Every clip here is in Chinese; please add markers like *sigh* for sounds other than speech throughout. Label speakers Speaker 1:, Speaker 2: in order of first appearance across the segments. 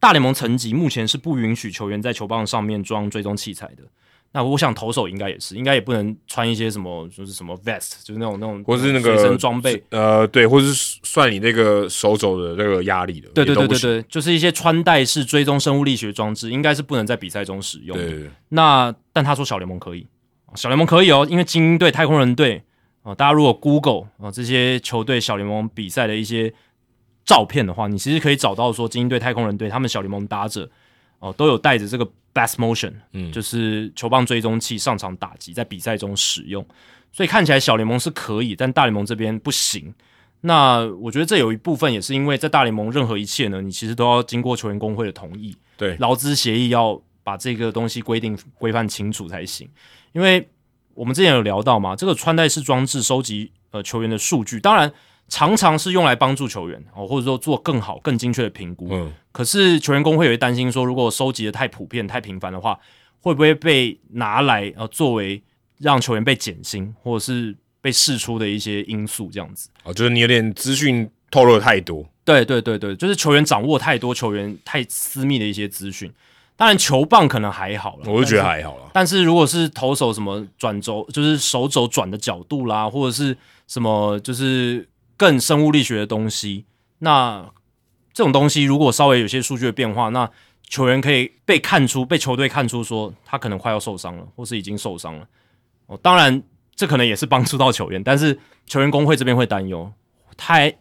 Speaker 1: 大联盟层级目前是不允许球员在球棒上面装追踪器材的。那我想投手应该也是，应该也不能穿一些什么，就是什么 vest，就是那种那种，
Speaker 2: 或是那个
Speaker 1: 随身装备，
Speaker 2: 呃，对，或是算你那个手肘的那个压力的，
Speaker 1: 对对对对对，就是一些穿戴式追踪生物力学装置，应该是不能在比赛中使用的。
Speaker 2: 对对对
Speaker 1: 那但他说小联盟可以，小联盟可以哦，因为精英队、太空人队哦，大家如果 Google 啊、这些球队小联盟比赛的一些照片的话，你其实可以找到说精英队、太空人队他们小联盟打者哦都有带着这个 Bass Motion，
Speaker 2: 嗯
Speaker 1: 就是球棒追踪器上场打击，在比赛中使用，所以看起来小联盟是可以，但大联盟这边不行。那我觉得这有一部分也是因为在大联盟任何一切呢，你其实都要经过球员工会的同意，
Speaker 2: 对
Speaker 1: 劳资协议要把这个东西规定规范清楚才行。因为我们之前有聊到嘛，这个穿戴式装置收集呃球员的数据，当然常常是用来帮助球员哦，或者说做更好、更精确的评估。
Speaker 2: 嗯，
Speaker 1: 可是球员工会也会担心说，如果收集的太普遍、太频繁的话，会不会被拿来呃作为让球员被减薪，或者是被释出的一些因素这样子？
Speaker 2: 哦，就是你有点资讯透露的太多，
Speaker 1: 对对对对，就是球员掌握太多球员太私密的一些资讯。当然，球棒可能还好了，
Speaker 2: 我就觉得还好了。
Speaker 1: 但是如果是投手什么转轴，就是手肘转的角度啦，或者是什么就是更生物力学的东西，那这种东西如果稍微有些数据的变化，那球员可以被看出，被球队看出说他可能快要受伤了，或是已经受伤了。哦，当然这可能也是帮助到球员，*laughs* 但是球员工会这边会担忧，他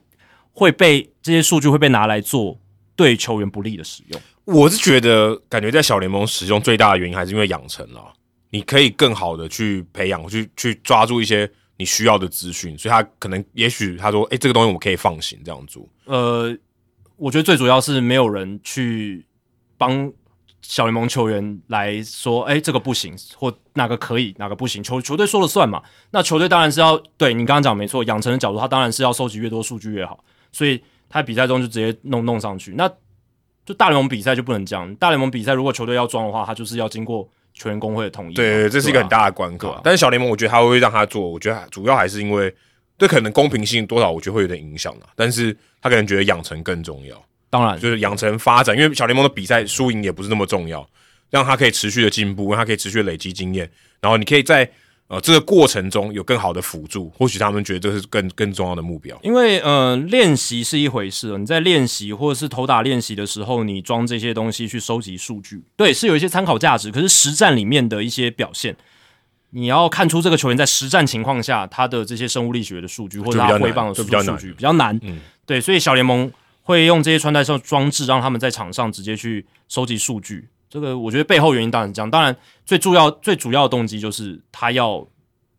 Speaker 1: 会被这些数据会被拿来做对球员不利的使用。
Speaker 2: 我是觉得，感觉在小联盟使用最大的原因还是因为养成了，你可以更好的去培养，去去抓住一些你需要的资讯，所以他可能也许他说，哎、这个东西我们可以放行这样做。
Speaker 1: 呃，我觉得最主要是没有人去帮小联盟球员来说，哎，这个不行，或哪个可以，哪个不行，球球队说了算嘛。那球队当然是要对你刚刚讲没错，养成的角度，他当然是要收集越多数据越好，所以他比赛中就直接弄弄上去。那就大联盟比赛就不能这样，大联盟比赛如果球队要装的话，他就是要经过球员工会的同意嘛。
Speaker 2: 对，这是一个很大的关
Speaker 1: 口。啊
Speaker 2: 但是小联盟，我觉得他会让他做，我觉得主要还是因为对可能公平性多少，我觉得会有点影响的。但是他可能觉得养成更重要，
Speaker 1: 当然
Speaker 2: 就是养成发展，因为小联盟的比赛输赢也不是那么重要，让他可以持续的进步，让他可以持续累积经验，然后你可以在呃这个过程中有更好的辅助，或许他们觉得这是更更重要的目标。
Speaker 1: 因为呃，练习是一回事，你在练习或者是投打练习的时候，你装这些东西去收集数据，对，是有一些参考价值。可是实战里面的一些表现，你要看出这个球员在实战情况下他的这些生物力学的数据，或者他挥棒的数据比较难。
Speaker 2: 嗯
Speaker 1: 对，所以小联盟会用这些穿戴式装置，让他们在场上直接去收集数据。这个我觉得背后原因当然是这样，当然最重要最主要的动机就是他要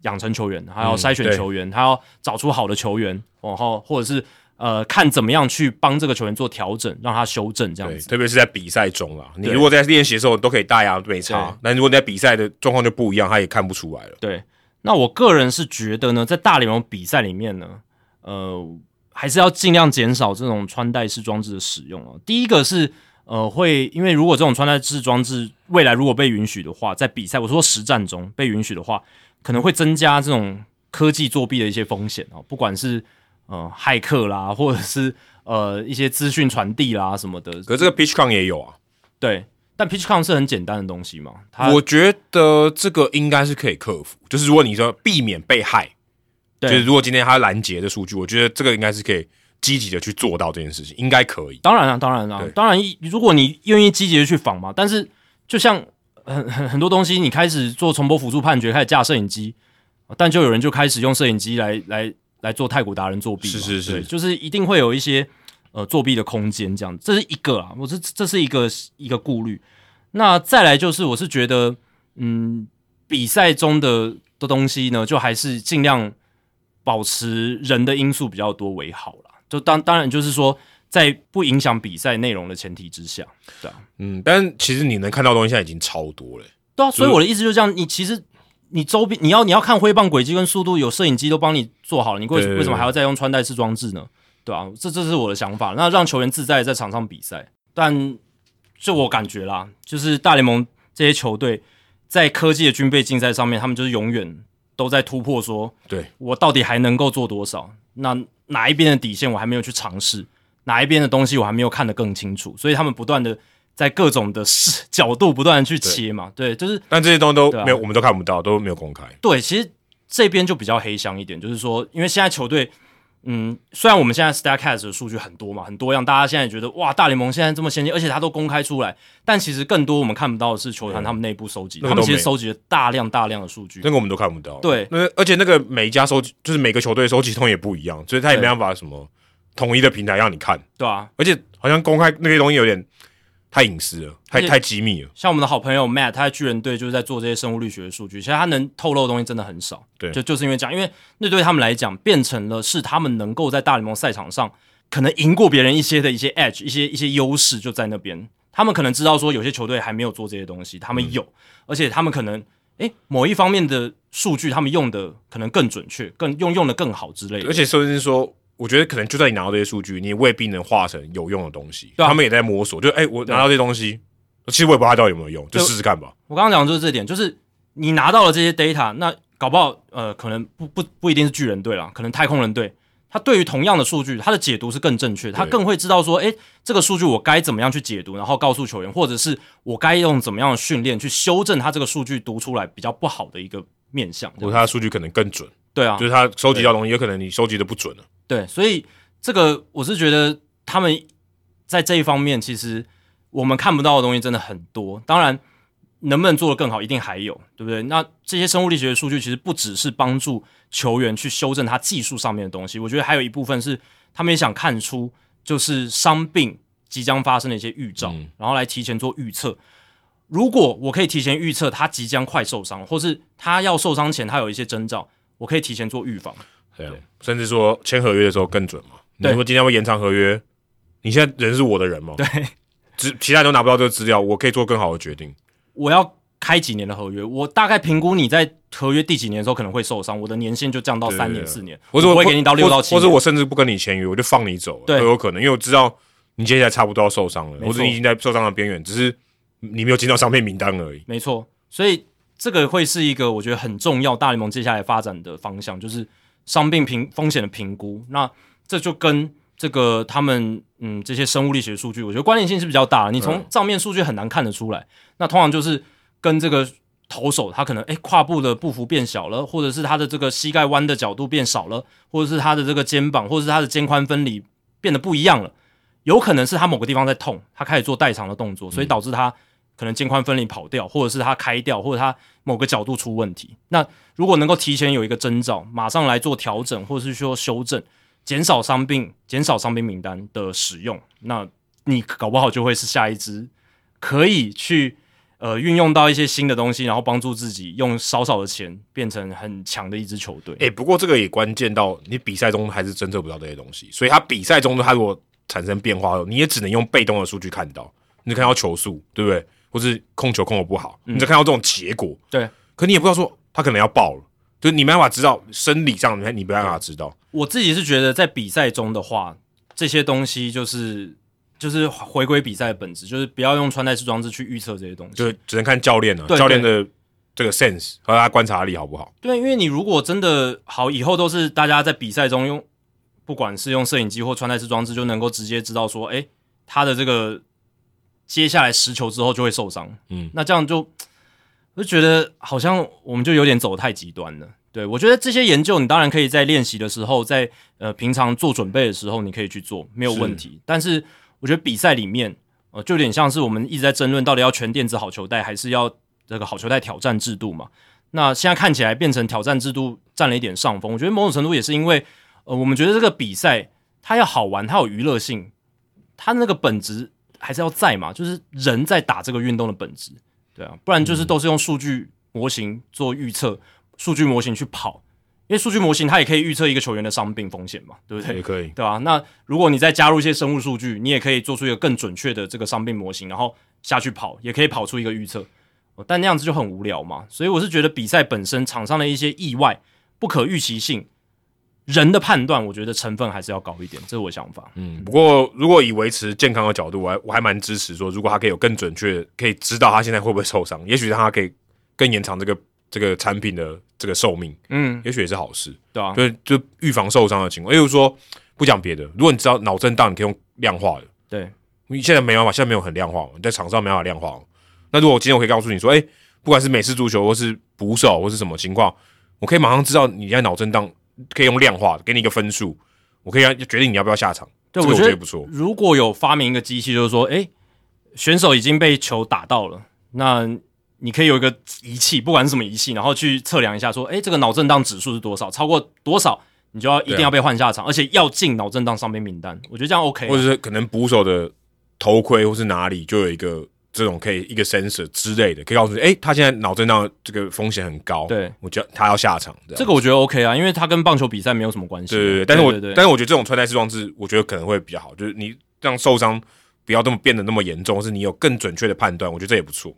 Speaker 1: 养成球员，他要
Speaker 2: 嗯
Speaker 1: 筛选球员，他要找出好的球员，然后或者是呃看怎么样去帮这个球员做调整，让他修正这样，子。
Speaker 2: 特别是在比赛中啊，你如果在练习的时候都可以大牙没差
Speaker 1: 对，
Speaker 2: 但如果你在比赛的状况就不一样，他也看不出来了。
Speaker 1: 对，那我个人是觉得呢，在大联盟比赛里面呢，呃，还是要尽量减少这种穿戴式装置的使用啊。第一个是呃，会因为如果这种穿戴式装置未来如果被允许的话，在比赛我说实战中被允许的话，可能会增加这种科技作弊的一些风险哦，不管是呃骇客啦，或者是呃一些资讯传递啦什么的。
Speaker 2: 可是这个 pitch con 也有啊，
Speaker 1: 对，但 PitchCon 是很简单的东西嘛，它
Speaker 2: 我觉得这个应该是可以克服。就是如果你说避免被害，就是如果今天他拦截的数据，我觉得这个应该是可以积极的去做到这件事情，应该可以。
Speaker 1: 当然了、当然了、
Speaker 2: 对
Speaker 1: 当然，如果你愿意积极的去仿嘛，但是就像很 *laughs* 很很多东西，你开始做重播辅助判决，开始架摄影机，但就有人就开始用摄影机来来来做太古达人作弊，
Speaker 2: 是是是
Speaker 1: 就是一定会有一些呃作弊的空间，这样这是一个啊，我这这是一个一个顾虑。那再来就是，我是觉得，嗯，比赛中的的东西呢，就还是尽量保持人的因素比较多为好啦。就当当然就是说，在不影响比赛内容的前提之下，对啊，
Speaker 2: 嗯，但其实你能看到的东西现在已经超多了。
Speaker 1: 对啊。所以我的意思就是这样，你其实你周边你要你要看挥棒轨迹跟速度，有摄影机都帮你做好了，你为为什么还要再用穿戴式装置呢？对啊，这这是我的想法。那让球员自在地在场上比赛，但就我感觉啦，就是大联盟这些球队在科技的军备竞赛上面，他们就是永远都在突破说，
Speaker 2: 对
Speaker 1: 我到底还能够做多少？那哪一边的底线我还没有去尝试？哪一边的东西我还没有看得更清楚，所以他们不断的在各种的视角度不断的去切嘛，对，就是
Speaker 2: 但这些东西都没有，我们都看不到，都没有公开。
Speaker 1: 对，其实这边就比较黑箱一点，就是说，因为现在球队，嗯，虽然我们现在 Statcast 的数据很多嘛，很多样，大家现在觉得哇，大联盟现在这么先进，而且它都公开出来，但其实更多我们看不到的是球团他们内部收集，他们其实收集了大量大量的数据。
Speaker 2: 那。个我们都看不到。
Speaker 1: 对。
Speaker 2: 那而且那个每一家收集，就是每个球队收集通也不一样，所以他也没办法什么统一的平台让你看，
Speaker 1: 对啊，
Speaker 2: 而且好像公开那些东西有点太隐私了，太太机密了。
Speaker 1: 像我们的好朋友 Matt，他在巨人队就是在做这些生物力学的数据，其实他能透露的东西真的很少。
Speaker 2: 对
Speaker 1: 就就是因为这样，因为那对他们来讲，变成了是他们能够在大联盟赛场上可能赢过别人一些的一些 edge，一些一些优势就在那边。他们可能知道说有些球队还没有做这些东西，他们有，而且他们可能诶某一方面的数据他们用的可能更准确，更用用的更好之类的。
Speaker 2: 而且甚至是说，我觉得可能就算你拿到这些数据，你也未必能化成有用的东西。
Speaker 1: 对啊
Speaker 2: 他们也在摸索，就哎、我拿到这些东西，其实我也不知道它到底有没有用，就
Speaker 1: 就
Speaker 2: 试试看吧。
Speaker 1: 我刚刚讲的就是这点，就是你拿到了这些 data，那搞不好呃，可能不不不一定是巨人队啦，可能太空人队，他对于同样的数据，他的解读是更正确，他更会知道说，诶，这个数据我该怎么样去解读，然后告诉球员，或者是我该用怎么样的训练去修正他这个数据读出来比较不好的一个面向。
Speaker 2: 或者他的数据可能更准，
Speaker 1: 对啊
Speaker 2: 就，是他收集到的东西，有可能你收集的不准了。
Speaker 1: 对，所以这个我是觉得他们在这一方面，其实我们看不到的东西真的很多。当然，能不能做得更好，一定还有，对不对？那这些生物力学的数据其实不只是帮助球员去修正他技术上面的东西，我觉得还有一部分是他们也想看出就是伤病即将发生的一些预兆，
Speaker 2: 嗯
Speaker 1: 然后来提前做预测。如果我可以提前预测他即将快受伤，或是他要受伤前他有一些征兆，我可以提前做预防。
Speaker 2: 对啊，甚至说签合约的时候更准嘛。你
Speaker 1: 对
Speaker 2: 说今天会延长合约，你现在人是我的人嘛？
Speaker 1: 对，
Speaker 2: 只其他人都拿不到这个资料，我可以做更好的决定。
Speaker 1: 我要开几年的合约，我大概评估你在合约第几年的时候可能会受伤，我的年限就降到三年、四年，
Speaker 2: 或者
Speaker 1: 我不会给你到六到七
Speaker 2: 或，者我甚至不跟你签约，我就放你走，都有可能，因为我知道你接下来差不多要受伤了，或者你已经在受伤的边缘，只是你没有进到伤病名单而已。
Speaker 1: 没错，所以这个会是一个我觉得很重要，大联盟接下来发展的方向就是伤病评风险的评估。那这就跟这个他们嗯这些生物力学数据，我觉得关联性是比较大。你从账面数据很难看得出来，那通常就是跟这个投手他可能诶胯部的步幅变小了，或者是他的这个膝盖弯的角度变少了，或者是他的这个肩膀或者是他的肩宽分离变得不一样了。有可能是他某个地方在痛，他开始做代偿的动作，所以导致他可能肩宽分离跑掉，或者是他开掉，或者他某个角度出问题。那如果能够提前有一个征兆，马上来做调整，或者是说修正，减少伤病、减少伤病名单的使用，那你搞不好就会是下一支可以去呃运用到一些新的东西，然后帮助自己用少少的钱变成很强的一支球队。
Speaker 2: 哎、不过这个也关键到你比赛中还是侦测不到这些东西，所以他比赛中他如果产生变化，你也只能用被动的数据看到，你看到球速，对不对？或是控球控的不好，你只看到这种结果，
Speaker 1: 对，
Speaker 2: 可你也不知道说他可能要爆了，就是你没办法知道生理上，你你没办法知道。
Speaker 1: 我自己是觉得，在比赛中的话，这些东西就是就是回归比赛的本质，就是不要用穿戴式装置去预测这些东西。
Speaker 2: 就只能看教练了、
Speaker 1: 对
Speaker 2: 教练的这个 sense 和他观察力好不好？
Speaker 1: 对，因为你如果真的好，以后都是大家在比赛中用，不管是用摄影机或穿戴式装置，就能够直接知道说，哎，他的这个接下来十球之后就会受伤。
Speaker 2: 嗯，
Speaker 1: 那这样就我就觉得好像我们就有点走得太极端了。对我觉得这些研究，你当然可以在练习的时候，在呃平常做准备的时候，你可以去做，没有问题。但是我觉得比赛里面，呃，就有点像是我们一直在争论，到底要全电子好球带，还是要这个好球带挑战制度嘛？那现在看起来变成挑战制度占了一点上风。我觉得某种程度也是因为，呃，我们觉得这个比赛它要好玩，它有娱乐性，它那个本质还是要在嘛，就是人在打这个运动的本质，对啊，不然就是都是用数据模型做预测，数据模型去跑，因为数据模型它也可以预测一个球员的伤病风险嘛，对不对？
Speaker 2: 也可以。
Speaker 1: 对吧、那如果你再加入一些生物数据，你也可以做出一个更准确的这个伤病模型，然后下去跑，也可以跑出一个预测。哦但那样子就很无聊嘛。所以我是觉得比赛本身场上的一些意外、不可预期性，人的判断，我觉得成分还是要高一点，这是我想法。
Speaker 2: 嗯，不过如果以维持健康的角度，我还我还蛮支持说，如果他可以有更准确，可以知道他现在会不会受伤，也许让他可以更延长这个这个产品的这个寿命，
Speaker 1: 嗯，
Speaker 2: 也许也是好事。
Speaker 1: 对啊，
Speaker 2: 就就预防受伤的情况。例如说，不讲别的，如果你知道脑震荡，你可以用量化的。
Speaker 1: 对，
Speaker 2: 你现在没办法，现在没有很量化，你在场上没办法量化。那如果今天我可以告诉你说，哎，不管是美式足球或是捕手或是什么情况，我可以马上知道你在脑震荡，可以用量化给你一个分数，我可以决定你要不要下场。
Speaker 1: 对，
Speaker 2: 我
Speaker 1: 觉
Speaker 2: 得不错。
Speaker 1: 如果有发明一个机器，就是说，哎，选手已经被球打到了，那你可以有一个仪器，不管是什么仪器，然后去测量一下，说，哎，这个脑震荡指数是多少？超过多少，你就要一定要被换下场，而且要进脑震荡上面名单。我觉得这样 OK。
Speaker 2: 或者是可能捕手的头盔或是哪里就有一个这种可以一个 sensor 之类的，可以告诉你，哎，他现在脑震荡这个风险很高，
Speaker 1: 对
Speaker 2: 我觉得他要下场。
Speaker 1: 这个我觉得 OK 啊，因为他跟棒球比赛没有什么关系。
Speaker 2: 对对对，但是我但是我觉得这种穿戴式装置，我觉得可能会比较好，就是你让受伤不要这么变得那么严重，或是你有更准确的判断，我觉得这也不错。